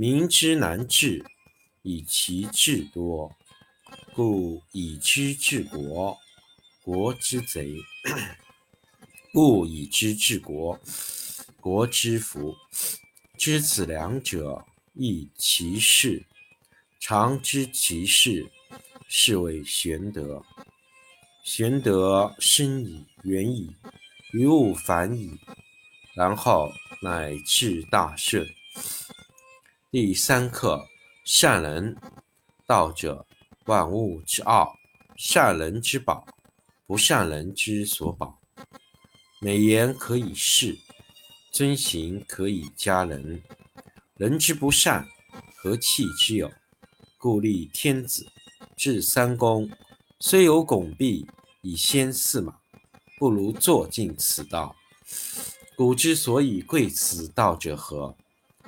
民之难治，以其智多；故以知治国，国之贼；不以知治国，国之福。知此两者，亦其事。常知其事，是谓玄德。玄德深矣，远矣，于物反矣，然后乃至大顺。第三课：善人。道者，万物之奥，善人之宝，不善人之所宝。美言可以世，尊行可以加人。人之不善，何气之有？故立天子，制三公，虽有拱璧以先驷马，不如坐尽此道。古之所以贵此道者何？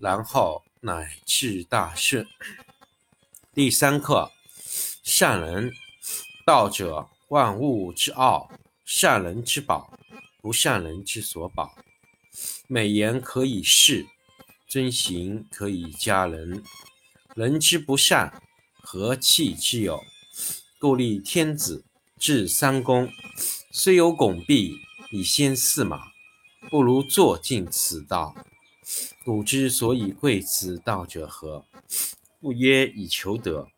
然后。乃至大顺。第三课：善人。道者，万物之奥，善人之宝，不善人之所宝。美言可以世，尊行可以加人。人之不善，何气之有？故立天子，制三公，虽有拱璧以先驷马，不如坐尽此道。古之所以贵此道者何？不曰以求得，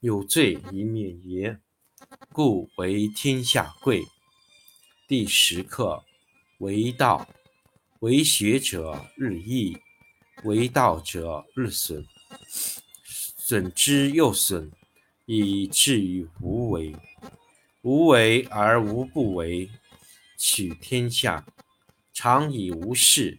有罪以免耶？故为天下贵。第十课为道，为学者日益，为道者日损，损之又损，以至于无为。无为而无不为。取天下常以无事。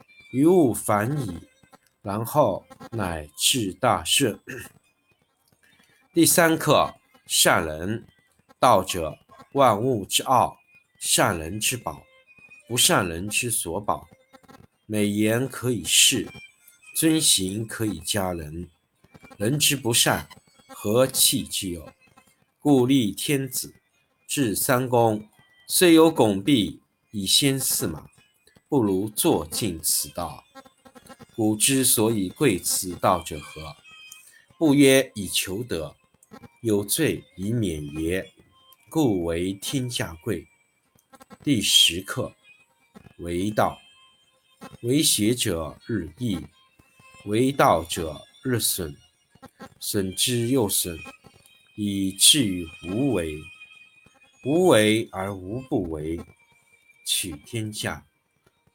于物反矣，然后乃至大顺。第三课：善人。道者，万物之奥，善人之宝，不善人之所宝。美言可以世，尊行可以加人。人之不善，何气之有？故立天子，制三公，虽有拱璧以先驷马，不如坐尽此道。古之所以贵此道者何？不曰以求得，有罪以免邪？故为天下贵。第十课：为道，为学者日益，为道者日损，损之又损，以至于无为。无为而无不为，取天下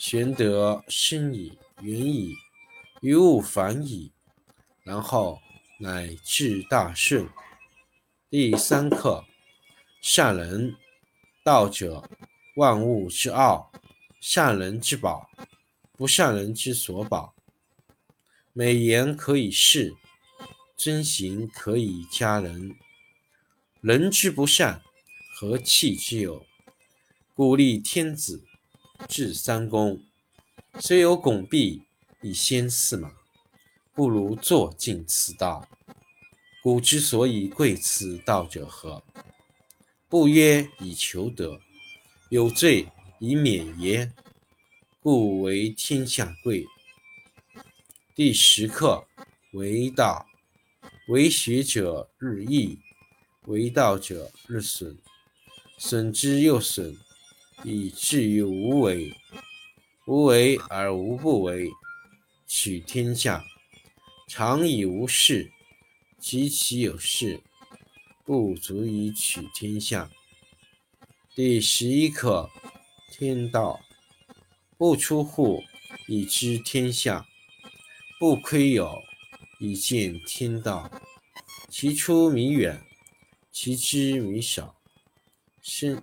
玄德深矣，远矣，于物反矣，然后乃至大顺。第三课。善人，道者，万物之奥，善人之宝，不善人之所宝。美言可以世，遵行可以加人。人之不善，何气之有？故立天子，至三公，虽有拱璧以先驷马，不如坐尽此道。古之所以贵此道者何？不曰以求得，有罪以免邪？故为天下贵。第十课：为道，为学者日益，为道者日损，损之又损，以至于无为。无为而无不为，取天下常以无事，及其有事。不足以取天下。第十一课：天道不出户，以知天下；不窥有，以见天道。其出弥远，其知弥少。深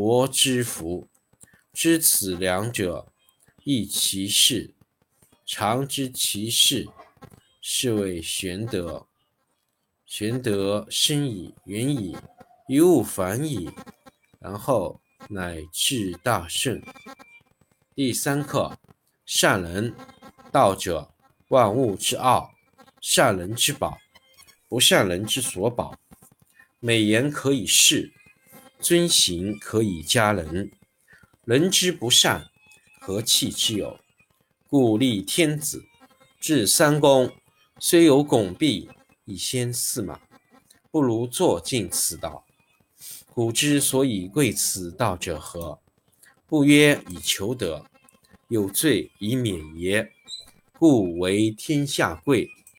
国之福。知此两者，亦其事。常知其事，是谓玄德。玄德深矣，远矣，于物反矣，然后乃至大顺。第三课：善人。道者，万物之奥，善人之宝，不善人之所宝。美言可以世，遵行可以加人。人之不善，何气之有？故立天子，制三公，虽有拱璧。以先驷马，不如坐尽此道。古之所以贵此道者何？不曰以求得，有罪以免也。故为天下贵。